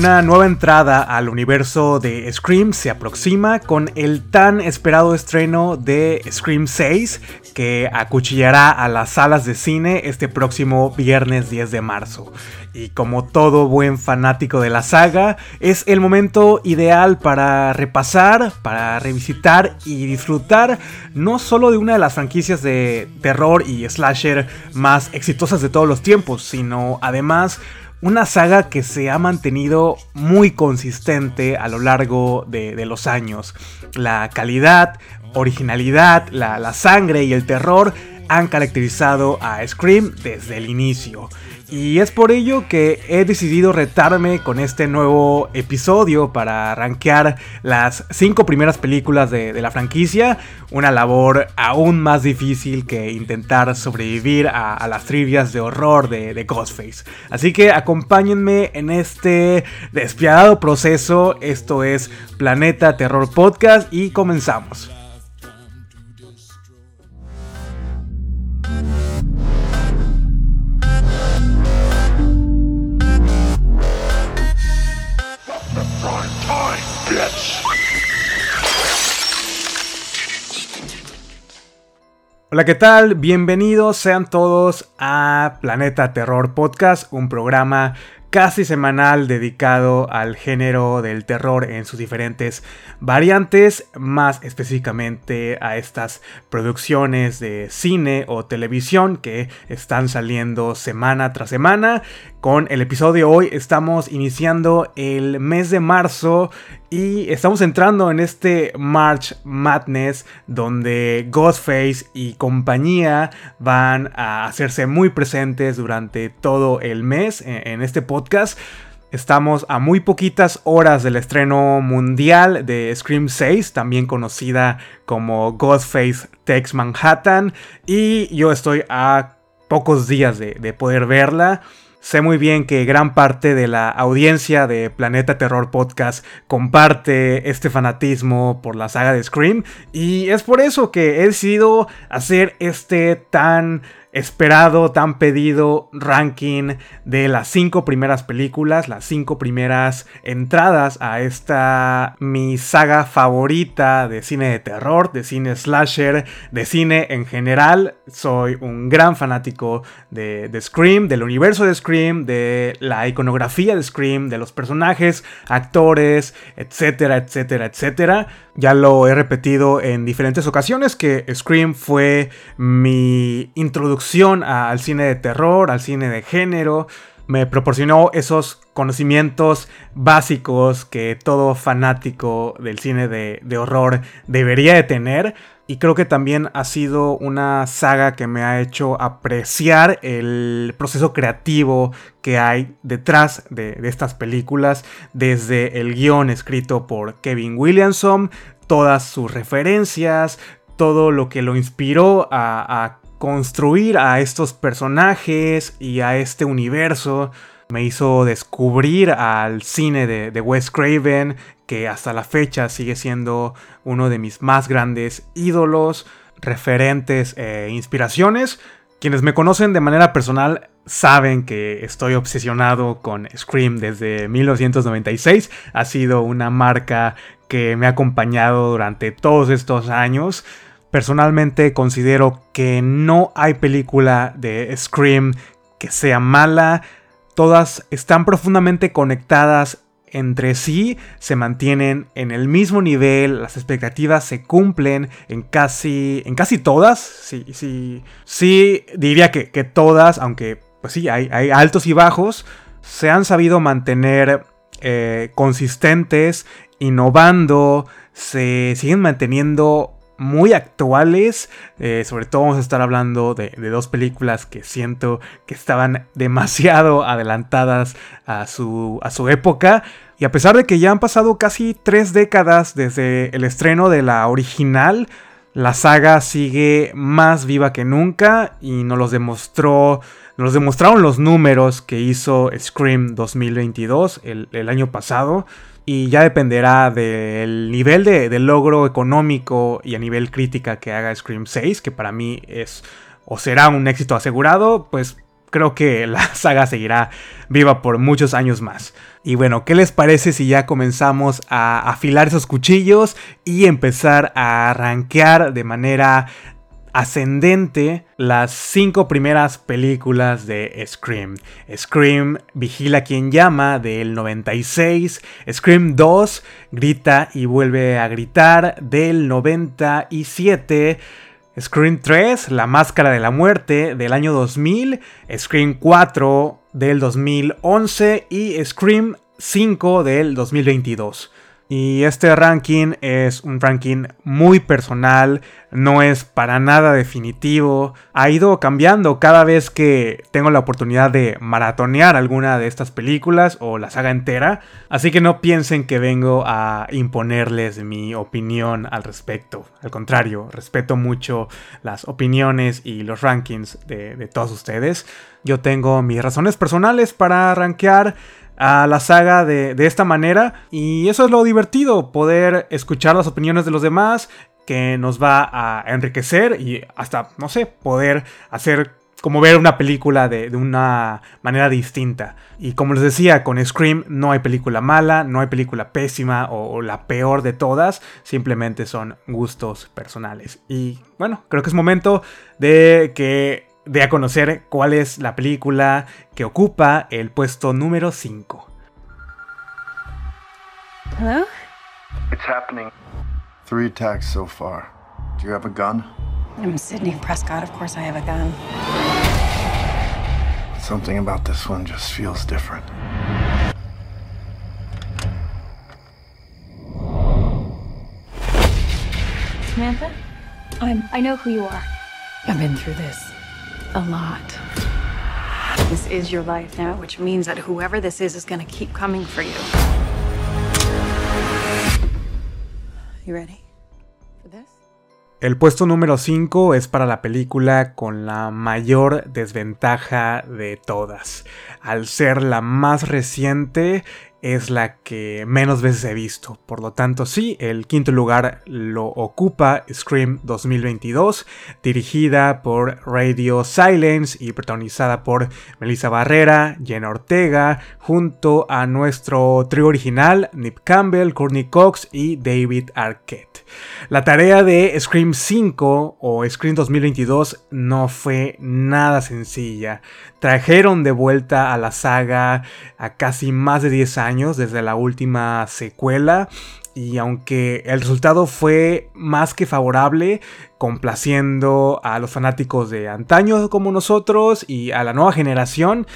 Una nueva entrada al universo de Scream se aproxima con el tan esperado estreno de Scream 6 que acuchillará a las salas de cine este próximo viernes 10 de marzo. Y como todo buen fanático de la saga, es el momento ideal para repasar, para revisitar y disfrutar no solo de una de las franquicias de terror y slasher más exitosas de todos los tiempos, sino además una saga que se ha mantenido muy consistente a lo largo de, los años. La calidad, originalidad, la sangre y el terror han caracterizado a Scream desde el inicio. Y es por ello que he decidido retarme con este nuevo episodio para rankear las cinco primeras películas de, la franquicia. Una labor aún más difícil que intentar sobrevivir a, las trivias de horror de, de Ghostface. Así que acompáñenme en este despiadado proceso. Esto es Planeta Terror Podcast y comenzamos. Hola, ¿qué tal? Bienvenidos sean todos a Planeta Terror Podcast, un programa casi semanal dedicado al género del terror en sus diferentes variantes, más específicamente a estas producciones de cine o televisión que están saliendo semana tras semana. Con el episodio hoy estamos iniciando el mes de marzo y estamos entrando en este March Madness donde Ghostface y compañía van a hacerse muy presentes durante todo el mes en este podcast. Estamos a muy poquitas horas del estreno mundial de Scream 6, también conocida como Ghostface Takes Manhattan, y yo estoy a pocos días de poder verla. Sé muy bien que gran parte de la audiencia de Planeta Terror Podcast comparte este fanatismo por la saga de Scream y es por eso que he decidido hacer este tan esperado, tan pedido ranking de las cinco primeras películas, las cinco primeras entradas a esta mi saga favorita de cine de terror, de cine slasher, de cine en general. Soy un gran fanático de, de Scream, del universo de Scream, de la iconografía de Scream, de los personajes, actores, etcétera, etcétera, etcétera. Ya lo he repetido en diferentes ocasiones que Scream fue mi introducción al cine de terror, al cine de género. Me proporcionó esos conocimientos básicos que todo fanático del cine de, de horror debería de tener. Y creo que también ha sido una saga que me ha hecho apreciar el proceso creativo que hay detrás de, estas películas, desde el guion escrito por Kevin Williamson, todas sus referencias, todo lo que lo inspiró a, construir a estos personajes y a este universo me hizo descubrir al cine de, Wes Craven, que hasta la fecha sigue siendo uno de mis más grandes ídolos, referentes e inspiraciones. Quienes me conocen de manera personal saben que estoy obsesionado con Scream desde 1996. Ha sido una marca que me ha acompañado durante todos estos años. Personalmente considero que no hay película de Scream que sea mala. Todas están profundamente conectadas entre sí se mantienen en el mismo nivel, las expectativas se cumplen en casi, en casi todas, sí, sí, sí diría que, todas, aunque pues sí, hay, hay, altos y bajos, se han sabido mantener eh, consistentes, innovando, se siguen manteniendo muy actuales. Eh, sobre todo vamos a estar hablando de, dos películas que siento que estaban demasiado adelantadas a su, a su época. Y a pesar de que ya han pasado casi tres décadas desde el estreno de la original, la saga sigue más viva que nunca y nos los demostró. Nos demostraron los números que hizo Scream 2022 el, el año pasado y ya dependerá del nivel de, logro económico y a nivel crítica que haga Scream 6, que para mí es o será un éxito asegurado, pues creo que la saga seguirá viva por muchos años más. Y bueno, ¿qué les parece si ya comenzamos a afilar esos cuchillos y empezar a rankear de manera ascendente las cinco primeras películas de Scream. Scream Vigila quien llama del 96, Scream 2 Grita y vuelve a gritar del 97, Scream 3 La Máscara de la Muerte del año 2000, Scream 4 del 2011 y Scream 5 del 2022. Y este ranking es un ranking muy personal, no es para nada definitivo. Ha ido cambiando cada vez que tengo la oportunidad de maratonear alguna de estas películas o la saga entera. Así que no piensen que vengo a imponerles mi opinión al respecto. Al contrario, respeto mucho las opiniones y los rankings de, todos ustedes. Yo tengo mis razones personales para rankear a la saga de, esta manera. Y eso es lo divertido, poder escuchar las opiniones de los demás, que nos va a enriquecer y hasta, no sé, poder hacer como ver una película de, una manera distinta. Y como les decía, con Scream no hay película mala, no hay película pésima o, la peor de todas, simplemente son gustos personales. Y bueno, creo que es momento de que de a conocer cuál es la película que ocupa el puesto número 5. Hello? It's happening. Three attacks so far. Do you have a gun? I'm Sidney Prescott. Of course I have a gun. Something about this one just feels different. Samantha? I'm. I know who you are. I've been through this a lot. This is your life now, which means that whoever this is is gonna keep coming for you. You ready for this? El puesto número 5 es para la película con la mayor desventaja de todas. Al ser la más reciente, es la que menos veces he visto. Por lo tanto, sí, el quinto lugar lo ocupa Scream 2022, dirigida por Radio Silence y protagonizada por Melissa Barrera, Jenna Ortega, junto a nuestro trío original, Nip Campbell, Courtney Cox y David Arquette. La tarea de Scream 5 o Scream 2022 no fue nada sencilla. Trajeron de vuelta a la saga a casi más de 10 años desde la última secuela y aunque el resultado fue más que favorable, complaciendo a los fanáticos de antaño como nosotros y a la nueva generación,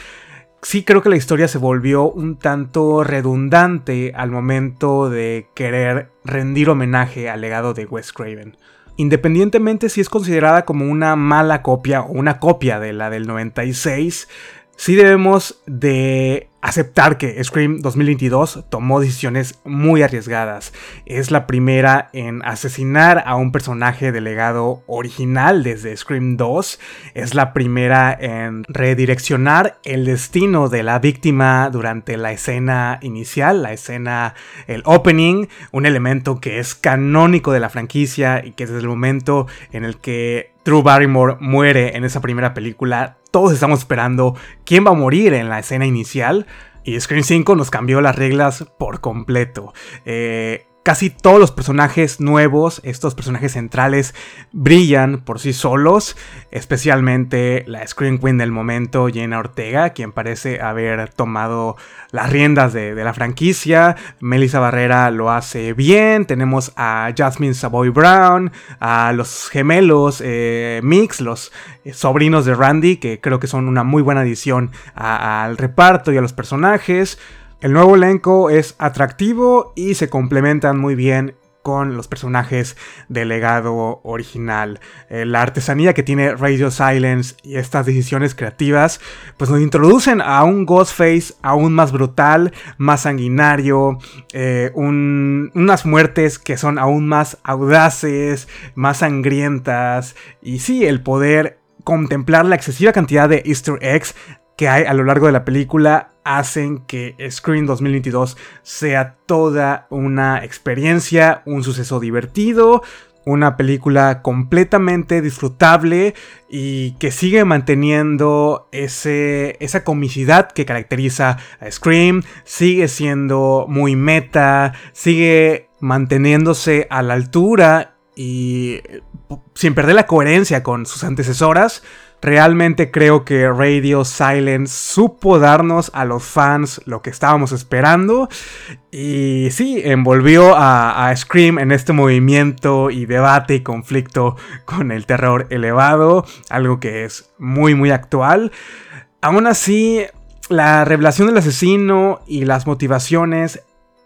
sí creo que la historia se volvió un tanto redundante al momento de querer rendir homenaje al legado de Wes Craven. Independientemente si es considerada como una mala copia o una copia de la del 96, sí debemos de aceptar que Scream 2022 tomó decisiones muy arriesgadas. Es la primera en asesinar a un personaje del legado original desde Scream 2. Es la primera en redireccionar el destino de la víctima durante la escena inicial, la escena, el opening, un elemento que es canónico de la franquicia y que desde el momento en el que Drew Barrymore muere en esa primera película, todos estamos esperando quién va a morir en la escena inicial. Y Scream 5 nos cambió las reglas por completo. Eh, casi todos los personajes nuevos, estos personajes centrales, brillan por sí solos, especialmente la Scream Queen del momento, Jenna Ortega, quien parece haber tomado las riendas de, la franquicia. Melissa Barrera lo hace bien. Tenemos a Jasmine Savoy Brown, a los gemelos eh, Mix, los eh, sobrinos de Randy, que creo que son una muy buena adición al reparto y a los personajes. El nuevo elenco es atractivo y se complementan muy bien con los personajes del legado original. Eh, la artesanía que tiene Radio Silence y estas decisiones creativas, pues nos introducen a un Ghostface aún más brutal, más sanguinario, eh, unas muertes que son aún más audaces, más sangrientas, y sí, el poder contemplar la excesiva cantidad de easter eggs que hay a lo largo de la película hacen que Scream 2022 sea toda una experiencia, un suceso divertido, una película completamente disfrutable y que sigue manteniendo ese, esa comicidad que caracteriza a Scream, sigue siendo muy meta, sigue manteniéndose a la altura y sin perder la coherencia con sus antecesoras. Realmente creo que Radio Silence supo darnos a los fans lo que estábamos esperando. Y sí, envolvió a, Scream en este movimiento y debate y conflicto con el terror elevado. Algo que es muy, muy actual. Aún así, la revelación del asesino y las motivaciones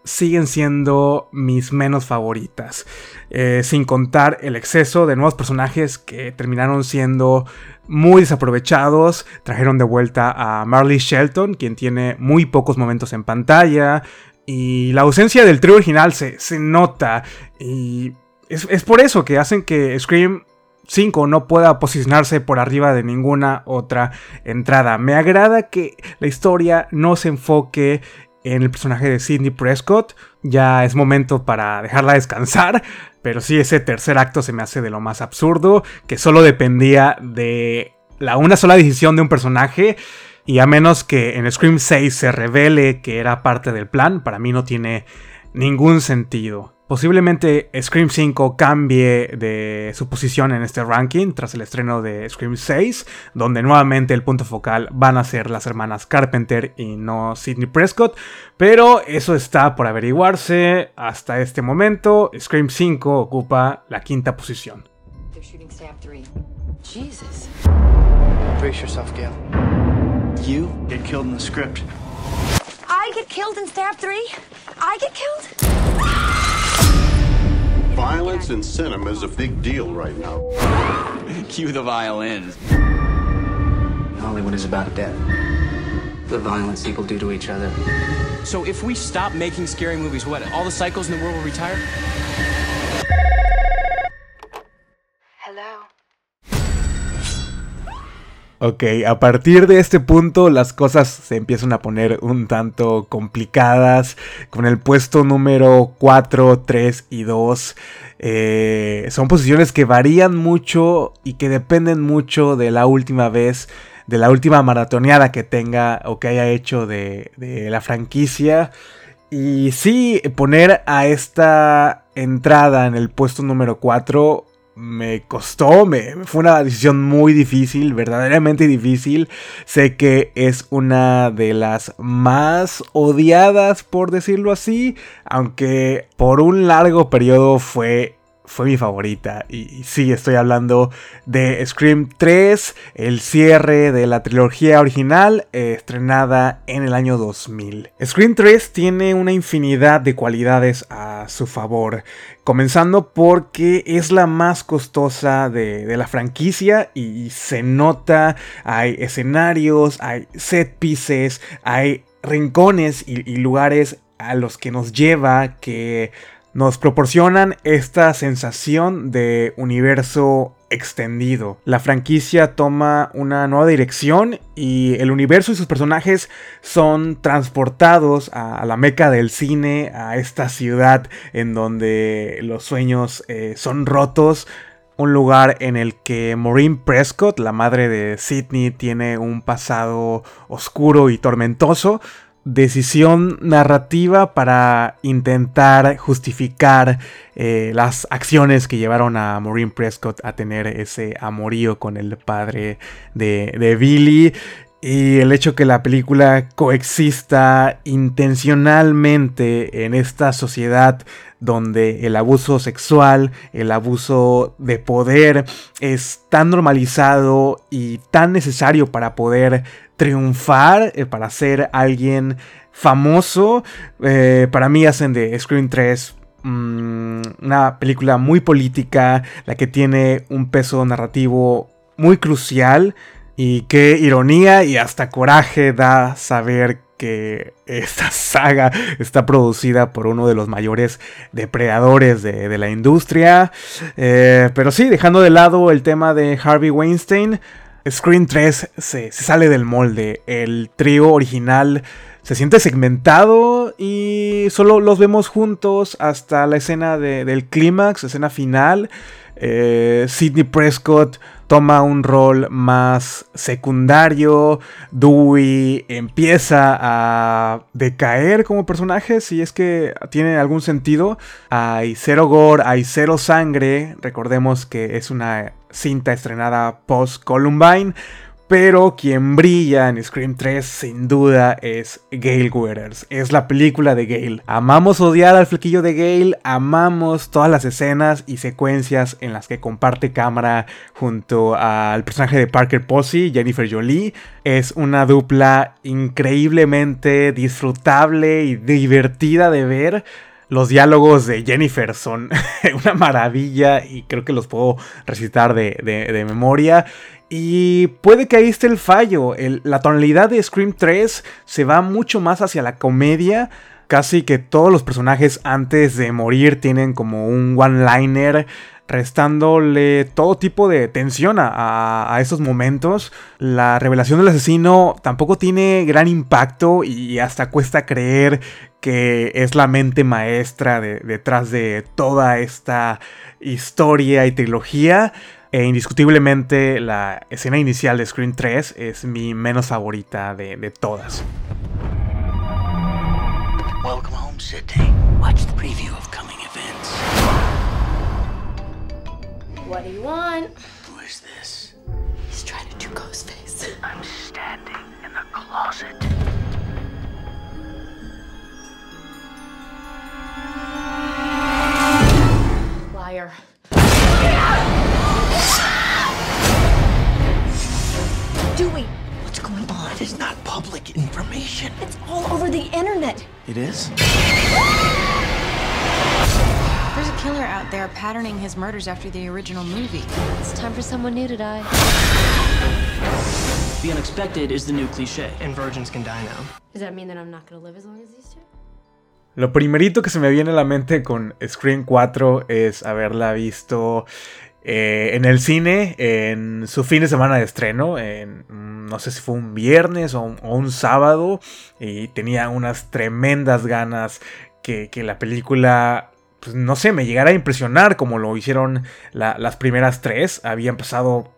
siguen siendo mis menos favoritas. Eh, sin contar el exceso de nuevos personajes que terminaron siendo muy desaprovechados. Trajeron de vuelta a Marley Shelton, quien tiene muy pocos momentos en pantalla. Y la ausencia del trío original se, nota. Y es, es por eso que hacen que Scream 5 no pueda posicionarse por arriba de ninguna otra entrada. Me agrada que la historia no se enfoque en el personaje de Sidney Prescott. Ya es momento para dejarla descansar. Pero sí, ese tercer acto se me hace de lo más absurdo. Que solo dependía de la una sola decisión de un personaje. Y a menos que en Scream 6 se revele que era parte del plan, para mí no tiene ningún sentido. Posiblemente Scream 5 cambie de su posición en este ranking tras el estreno de Scream 6, donde nuevamente el punto focal van a ser las hermanas Carpenter y no Sidney Prescott, pero eso está por averiguarse. Hasta este momento, Scream 5 ocupa la quinta posición. You get killed in the script. I get killed in Stab 3? I get killed? Violence in cinema is a big deal right now. Cue the violins. Hollywood is about death. The violence people do to each other. So if we stop making scary movies, what? All the cycles in the world will retire? Ok, a partir de este punto las cosas se empiezan a poner un tanto complicadas con el puesto número 4, 3 y 2. Eh, son posiciones que varían mucho y que dependen mucho de la última vez, de la última maratoneada que tenga o que haya hecho de, de la franquicia. Y sí, poner a esta entrada en el puesto número 4 me costó, me, fue una decisión muy difícil, verdaderamente difícil. Sé que es una de las más odiadas, por decirlo así, aunque por un largo periodo fue fue mi favorita. Y, sí, estoy hablando de Scream 3, el cierre de la trilogía original, eh, estrenada en el año 2000. Scream 3 tiene una infinidad de cualidades a su favor. Comenzando porque es la más costosa de, la franquicia y se nota, hay escenarios, hay set pieces, hay rincones y lugares a los que nos lleva que nos proporcionan esta sensación de universo extendido. La franquicia toma una nueva dirección y el universo y sus personajes son transportados a, la meca del cine, a esta ciudad en donde los sueños eh, son rotos. Un lugar en el que Maureen Prescott, la madre de Sidney, tiene un pasado oscuro y tormentoso decisión narrativa para intentar justificar eh, las acciones que llevaron a Maureen Prescott a tener ese amorío con el padre de, de Billy. Y el hecho que la película coexista intencionalmente en esta sociedad donde el abuso sexual, el abuso de poder es tan normalizado y tan necesario para poder triunfar, eh, para ser alguien famoso. Eh, para mí hacen de Scream 3 mm, una película muy política, la que tiene un peso narrativo muy crucial. Y qué ironía y hasta coraje da saber que esta saga está producida por uno de los mayores depredadores de, la industria. Eh, pero sí, dejando de lado el tema de Harvey Weinstein, Screen 3 se, sale del molde. El trío original se siente segmentado y solo los vemos juntos hasta la escena del clímax, escena final. Eh, Sidney Prescott toma un rol más secundario. Dewey empieza a decaer como personaje, si es que tiene algún sentido. Hay cero gore, hay cero sangre. Recordemos que es una cinta estrenada post Columbine. Pero quien brilla en Scream 3 sin duda es Gail Weathers. Es la película de Gail. Amamos odiar al flequillo de Gail, amamos todas las escenas y secuencias en las que comparte cámara junto al personaje de Parker Posey, Jennifer Jolie. Es una dupla increíblemente disfrutable y divertida de ver. Los diálogos de Jennifer son una maravilla y creo que los puedo recitar de, de memoria. Y puede que ahí esté el fallo. la tonalidad de Scream 3 se va mucho más hacia la comedia. Casi que todos los personajes antes de morir tienen como un one-liner restándole todo tipo de tensión a, esos momentos. La revelación del asesino tampoco tiene gran impacto y hasta cuesta creer que es la mente maestra detrás de toda esta historia y trilogía. E indiscutiblemente la escena inicial de Screen 3 es mi menos favorita de, de todas. Welcome home, Sydney. Watch the preview of coming events. What do you want? Who is this? He's trying to do Ghostface. I'm standing in the closet. Internet. There's a killer out there patterning his murders after the original movie. It's time for someone new to die. The unexpected is the new cliche, and virgins can die now. Does that mean that I'm not gonna live as long as these two? Lo primerito que se me viene a la mente con Scream 4 es haberla visto eh, en el cine en su fin de semana de estreno, en, no sé si fue un viernes o un, sábado, y tenía unas tremendas ganas que, la película, pues, no sé, me llegara a impresionar como lo hicieron las primeras tres. Habían pasado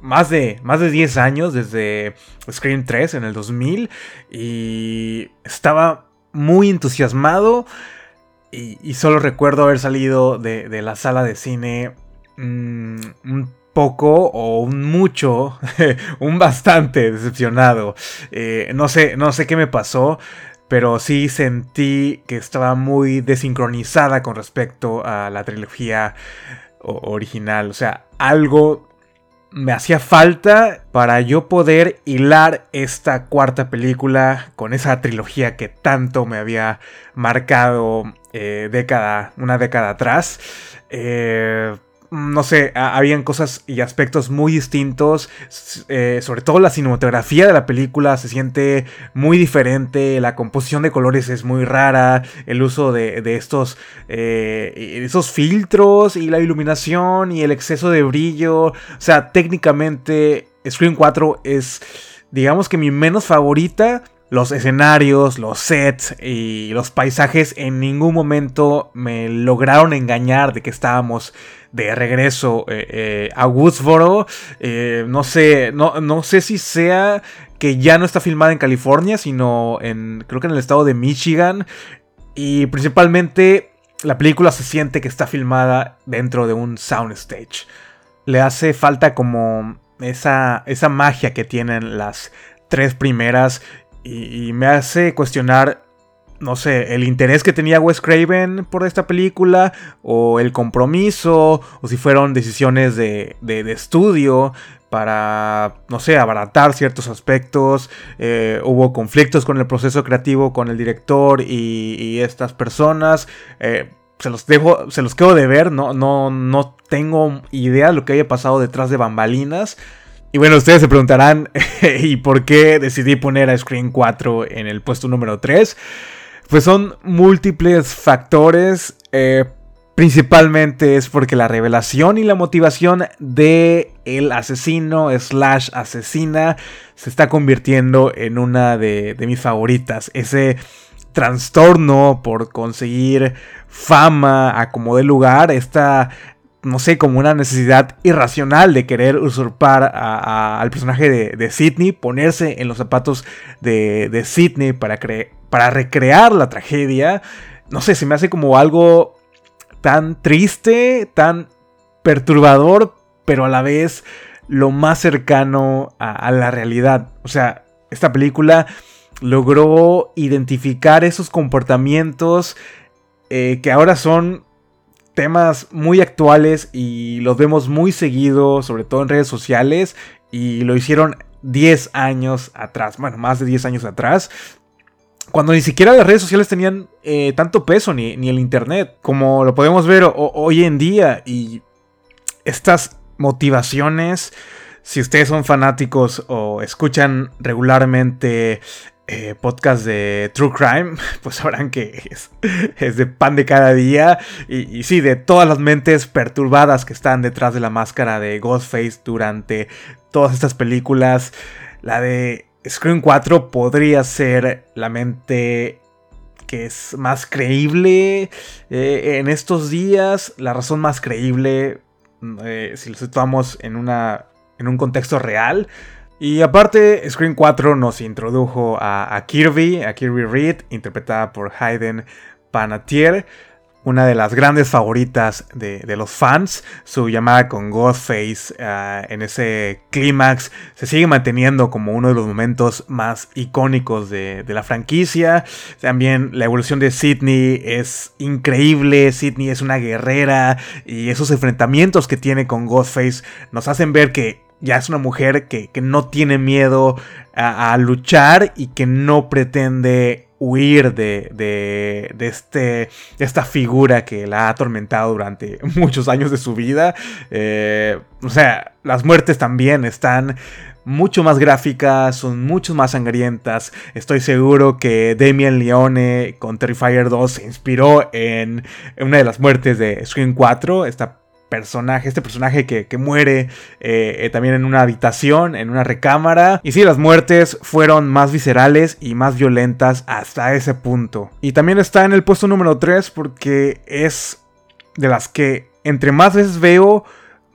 más de, más de 10 años desde Scream 3 en el 2000 y estaba muy entusiasmado. Y, solo recuerdo haber salido de, de la sala de cine Mm, un poco o un mucho, un bastante decepcionado. Eh, no sé, no sé qué me pasó, pero sí sentí que estaba muy desincronizada con respecto a la trilogía original. O sea, algo me hacía falta para yo poder hilar esta cuarta película con esa trilogía que tanto me había marcado eh, década, una década atrás. Eh, no sé, habían cosas y aspectos muy distintos. Eh, sobre todo la cinematografía de la película se siente muy diferente. La composición de colores es muy rara. El uso de, estos, eh, esos filtros y la iluminación y el exceso de brillo. O sea, técnicamente Scream 4 es, digamos que mi menos favorita los escenarios, los sets y los paisajes en ningún momento me lograron engañar de que estábamos de regreso eh, eh, a Woodsboro. Eh, no sé, no, no sé si sea que ya no está filmada en California, sino en, creo que en el estado de Michigan. Y principalmente la película se siente que está filmada dentro de un soundstage. Le hace falta como esa, esa magia que tienen las tres primeras y, me hace cuestionar, no sé, el interés que tenía Wes Craven por esta película, o el compromiso, o si fueron decisiones de, de, estudio para, no sé, abaratar ciertos aspectos. Eh, hubo conflictos con el proceso creativo, con el director y, estas personas. Eh, se los dejo, se los quedo de ver, no, no, no tengo idea de lo que haya pasado detrás de bambalinas. Y bueno, ustedes se preguntarán, ¿y por qué decidí poner a Screen 4 en el puesto número 3? Pues son múltiples factores. Eh, principalmente es porque la revelación y la motivación de el asesino slash asesina se está convirtiendo en una de, mis favoritas. Ese trastorno por conseguir fama a como lugar, esta no sé, como una necesidad irracional de querer usurpar al personaje de, de, Sidney, ponerse en los zapatos de, de Sidney para, para recrear la tragedia. No sé, se me hace como algo tan triste, tan perturbador, pero a la vez lo más cercano a, la realidad. O sea, esta película logró identificar esos comportamientos eh, que ahora son temas muy actuales y los vemos muy seguido, sobre todo en redes sociales, y lo hicieron 10 años atrás, bueno, más de 10 años atrás, cuando ni siquiera las redes sociales tenían eh, tanto peso, ni, ni, el Internet, como lo podemos ver hoy en día, y estas motivaciones, si ustedes son fanáticos o escuchan regularmente eh, podcast de True Crime, pues sabrán que es, de pan de cada día. Y, sí, de todas las mentes perturbadas que están detrás de la máscara de Ghostface durante todas estas películas. La de Scream 4 podría ser la mente que es más creíble eh, en estos días. La razón más creíble, eh, si lo situamos en, una, en un contexto real y aparte, Screen 4 nos introdujo a, Kirby, a Kirby Reed, interpretada por Hayden Panatier, una de las grandes favoritas de, los fans. Su llamada con Ghostface uh, en ese clímax se sigue manteniendo como uno de los momentos más icónicos de, de, la franquicia. También la evolución de Sidney es increíble. Sidney es una guerrera y esos enfrentamientos que tiene con Ghostface nos hacen ver que ya es una mujer que, no tiene miedo a, luchar y que no pretende huir de, de, este, esta figura que la ha atormentado durante muchos años de su vida. Eh, o sea, las muertes también están mucho más gráficas, son mucho más sangrientas. Estoy seguro que Damien Leone con Terrifier 2 se inspiró en una de las muertes de Scream 4, esta personaje, este personaje que, muere eh, eh, también en una habitación, en una recámara. Y sí, las muertes fueron más viscerales y más violentas hasta ese punto. Y también está en el puesto número 3 porque es de las que entre más veces veo,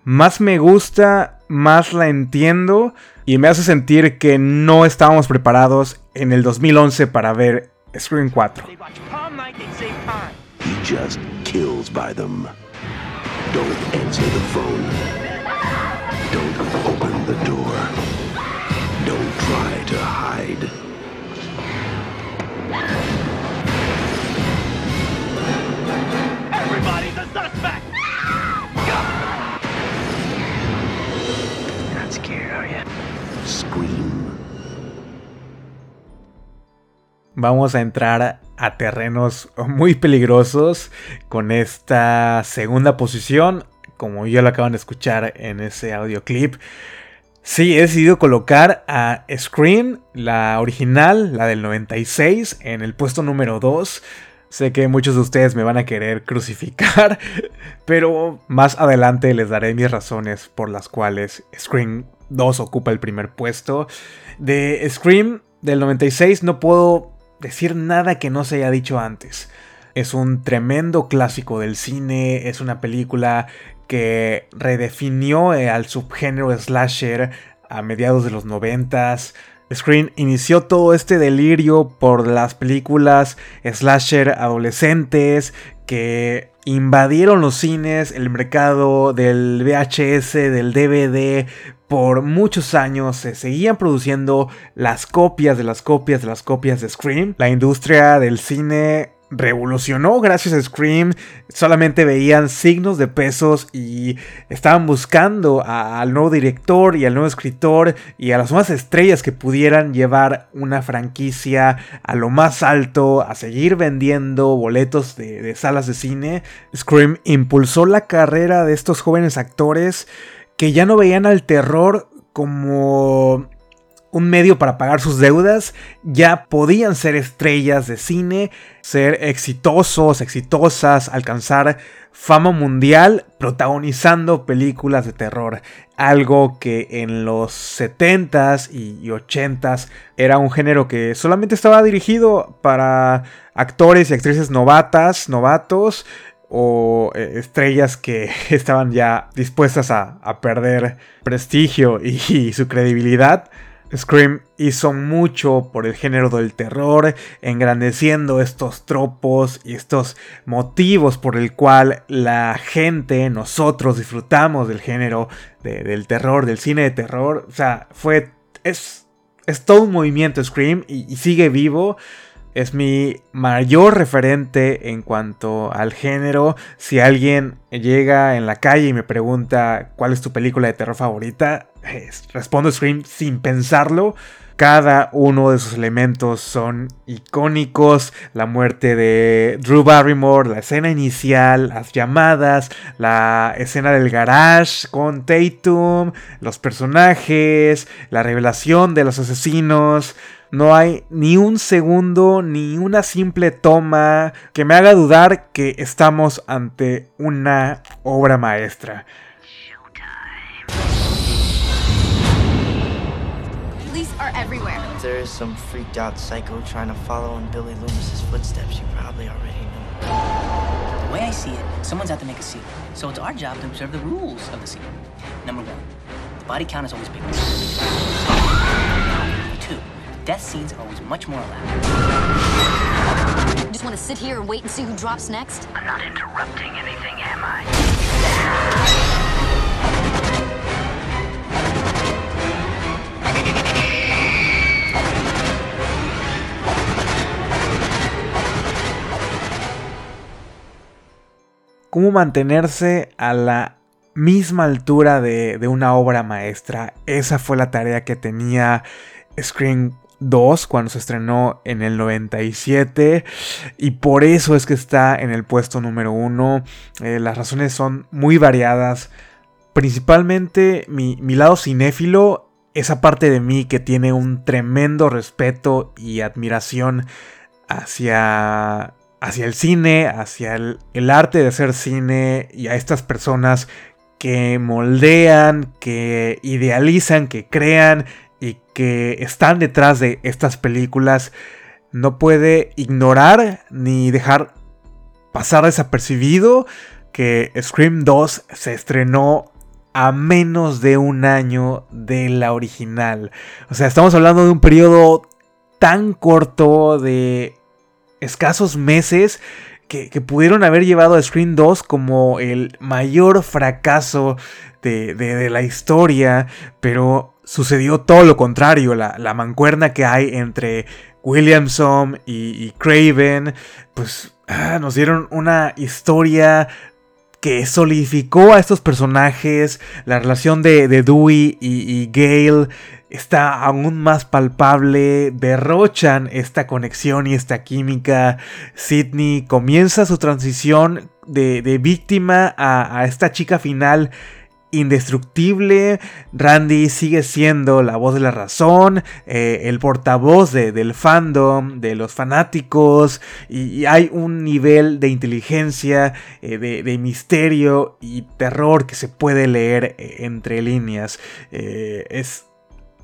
más me gusta, más la entiendo y me hace sentir que no estábamos preparados en el 2011 para ver Scream 4. Don't answer the phone. Don't open the door. Don't try to hide. Vamos a entrar a terrenos muy peligrosos con esta segunda posición, como ya lo acaban de escuchar en ese audioclip. Sí, he decidido colocar a Scream, la original, la del 96, en el puesto número 2. Sé que muchos de ustedes me van a querer crucificar, pero más adelante les daré mis razones por las cuales Scream 2 ocupa el primer puesto. De Scream del 96 no puedo decir nada que no se haya dicho antes. Es un tremendo clásico del cine, es una película que redefinió eh, al subgénero slasher a mediados de los noventas. Screen inició todo este delirio por las películas slasher adolescentes que invadieron los cines, el mercado del VHS, del DVD, por muchos años se seguían produciendo las copias de las copias de las copias de Scream. La industria del cine revolucionó gracias a Scream. Solamente veían signos de pesos y estaban buscando al nuevo director y al nuevo escritor y a las nuevas estrellas que pudieran llevar una franquicia a lo más alto, a seguir vendiendo boletos de, de salas de cine. Scream impulsó la carrera de estos jóvenes actores que ya no veían al terror como un medio para pagar sus deudas, ya podían ser estrellas de cine, ser exitosos, exitosas, alcanzar fama mundial protagonizando películas de terror. Algo que en los 70s y 80s era un género que solamente estaba dirigido para actores y actrices novatas, novatos, o eh, estrellas que estaban ya dispuestas a, perder prestigio y, su credibilidad. Scream hizo mucho por el género del terror, engrandeciendo estos tropos y estos motivos por el cual la gente, nosotros disfrutamos del género del terror, del cine de terror. O sea, fue. Es, es todo un movimiento Scream y sigue vivo es mi mayor referente en cuanto al género. Si alguien llega en la calle y me pregunta cuál es tu película de terror favorita, respondo Scream sin pensarlo. Cada uno de sus elementos son icónicos. La muerte de Drew Barrymore, la escena inicial, las llamadas, la escena del garage con Tatum, los personajes, la revelación de los asesinos. No hay ni un segundo, ni una simple toma que me haga dudar que estamos ante una obra maestra. There is some freaked out psycho trying to follow in Billy Loomis's footsteps. You probably already know. The way I see it, someone's out to make a scene. So it's our job to observe the rules of the scene. Number one, the body count is always big. Death scenes are always much more elaborate. You just want to sit here and wait and see who drops next? I'm not interrupting anything, am I? cómo mantenerse a la misma altura de, de, una obra maestra. Esa fue la tarea que tenía Screen 2 cuando se estrenó en el 97 y por eso es que está en el puesto número 1. Eh, las razones son muy variadas. Principalmente mi, mi lado cinéfilo, esa parte de mí que tiene un tremendo respeto y admiración hacia, hacia el cine, hacia el, el arte de hacer cine y a estas personas que moldean, que idealizan, que crean y que están detrás de estas películas no puede ignorar ni dejar pasar desapercibido que Scream 2 se estrenó a menos de un año de la original. O sea, estamos hablando de un periodo tan corto de escasos meses que, pudieron haber llevado a Scream 2 como el mayor fracaso de, de la historia, pero sucedió todo lo contrario, la, mancuerna que hay entre Williamson y, Craven, pues ah, nos dieron una historia que solidificó a estos personajes, la relación de, Dewey y, y Gale está aún más palpable, derrochan esta conexión y esta química. Sidney comienza su transición de, víctima a, a esta chica final indestructible. Randy sigue siendo la voz de la razón, eh, el portavoz del fandom, de los fanáticos, y, hay un nivel de inteligencia, eh, de, misterio y terror que se puede leer eh, entre líneas. es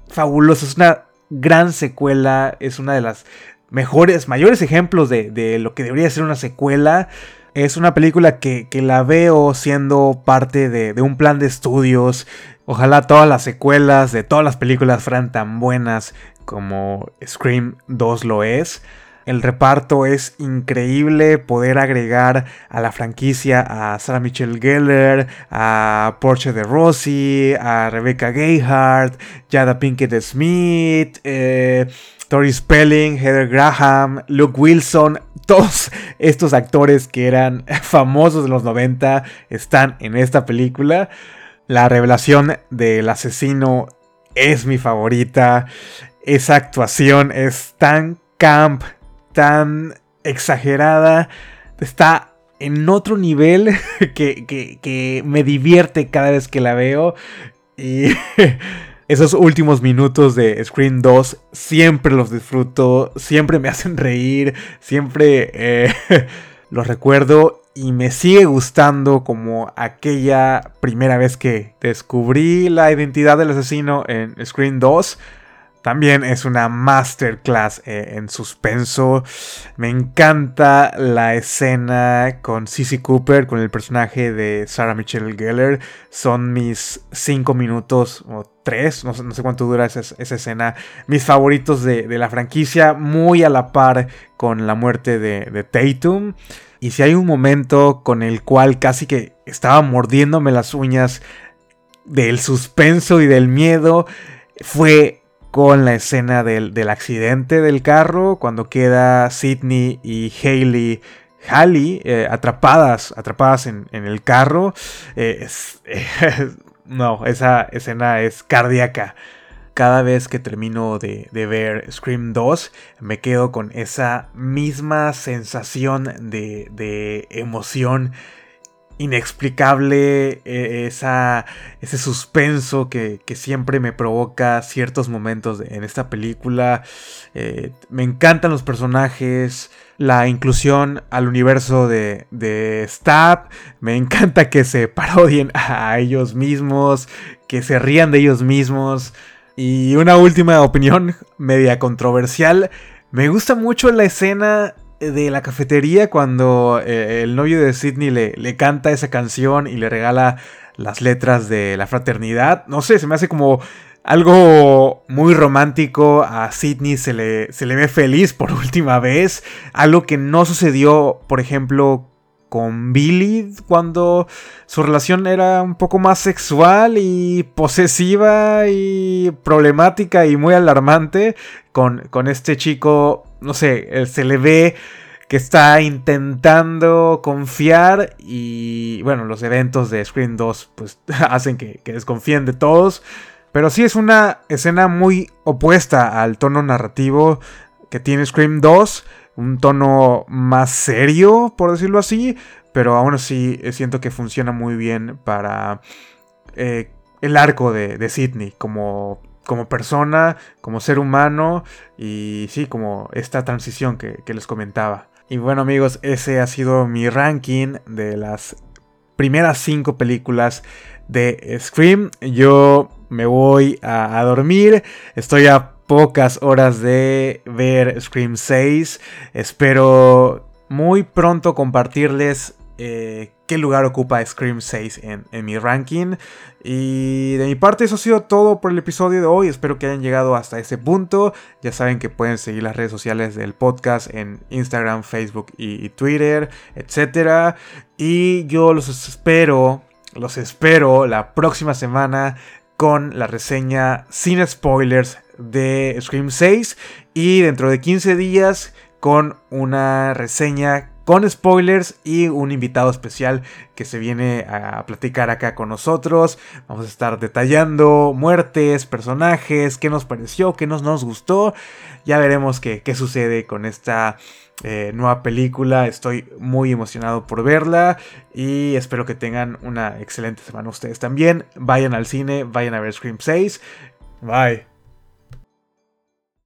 fabuloso, es una gran secuela, es una de las mejores, mayores ejemplos de, de lo que debería ser una secuela. Es una película que, la veo siendo parte de, un plan de estudios. Ojalá todas las secuelas de todas las películas fueran tan buenas como Scream 2 lo es. El reparto es increíble poder agregar a la franquicia a Sarah Michelle Gellar, a Portia de Rossi, a Rebecca Gayhart, Jada Pinkett Smith, eh, Tori Spelling, Heather Graham, Luke Wilson, todos estos actores que eran famosos de los 90 están en esta película. La revelación del asesino es mi favorita. Esa actuación es tan camp, tan exagerada. Está en otro nivel que, que me divierte cada vez que la veo. Y esos últimos minutos de Scream 2 siempre los disfruto, siempre me hacen reír, siempre eh, los recuerdo y me sigue gustando como aquella primera vez que descubrí la identidad del asesino en Scream 2. También es una masterclass eh, en suspenso. Me encanta la escena con Sissy Cooper, con el personaje de Sarah Michelle Gellar. Son mis 5 minutos o 3, no, sé cuánto dura esa, escena. Mis favoritos de, la franquicia, muy a la par con la muerte de, de Tatum. Y si hay un momento con el cual casi que estaba mordiéndome las uñas del suspenso y del miedo, fue con la escena del, accidente del carro, cuando queda Sidney y Haley, Haley eh, atrapadas, atrapadas en, el carro. Eh, no, esa escena es cardíaca. Cada vez que termino de, ver Scream 2, me quedo con esa misma sensación de, de emoción inexplicable, e, esa, ese suspenso que, siempre me provoca ciertos momentos en esta película. Eh, me encantan los personajes, la inclusión al universo de, de Stab. Me encanta que se parodien a ellos mismos, que se rían de ellos mismos. Y una última opinión media controversial. Me gusta mucho la escena de la cafetería cuando eh, el novio de Sidney le, le, canta esa canción y le regala las letras de la fraternidad. No sé, se me hace como algo muy romántico. A Sidney se le, se le ve feliz por última vez. Algo que no sucedió, por ejemplo, con Billy cuando su relación era un poco más sexual y posesiva y problemática y muy alarmante con, con este chico, no sé, se le ve que está intentando confiar y bueno, los eventos de Scream 2 pues hacen que, que desconfíen de todos. Pero sí es una escena muy opuesta al tono narrativo que tiene Scream 2 un tono más serio, por decirlo así, pero aún así eh, siento que funciona muy bien para eh, el arco de, de Sidney como, como persona, como ser humano y sí, como esta transición que, les comentaba. Y bueno amigos, ese ha sido mi ranking de las primeras cinco películas de Scream. Yo me voy a, a dormir, estoy a pocas horas de ver Scream 6. Espero muy pronto compartirles eh, qué lugar ocupa Scream 6 en, mi ranking. Y de mi parte eso ha sido todo por el episodio de hoy. Espero que hayan llegado hasta ese punto. Ya saben que pueden seguir las redes sociales del podcast en Instagram, Facebook y, y Twitter, etc. Y yo los espero, los espero la próxima semana con la reseña sin spoilers de Scream 6 y dentro de 15 días con una reseña con spoilers y un invitado especial que se viene a platicar acá con nosotros. Vamos a estar detallando muertes, personajes, qué nos pareció, qué nos, gustó. Ya veremos qué, qué sucede con esta eh, nueva película. Estoy muy emocionado por verla y espero que tengan una excelente semana ustedes también. Vayan al cine, vayan a ver Scream 6. Bye.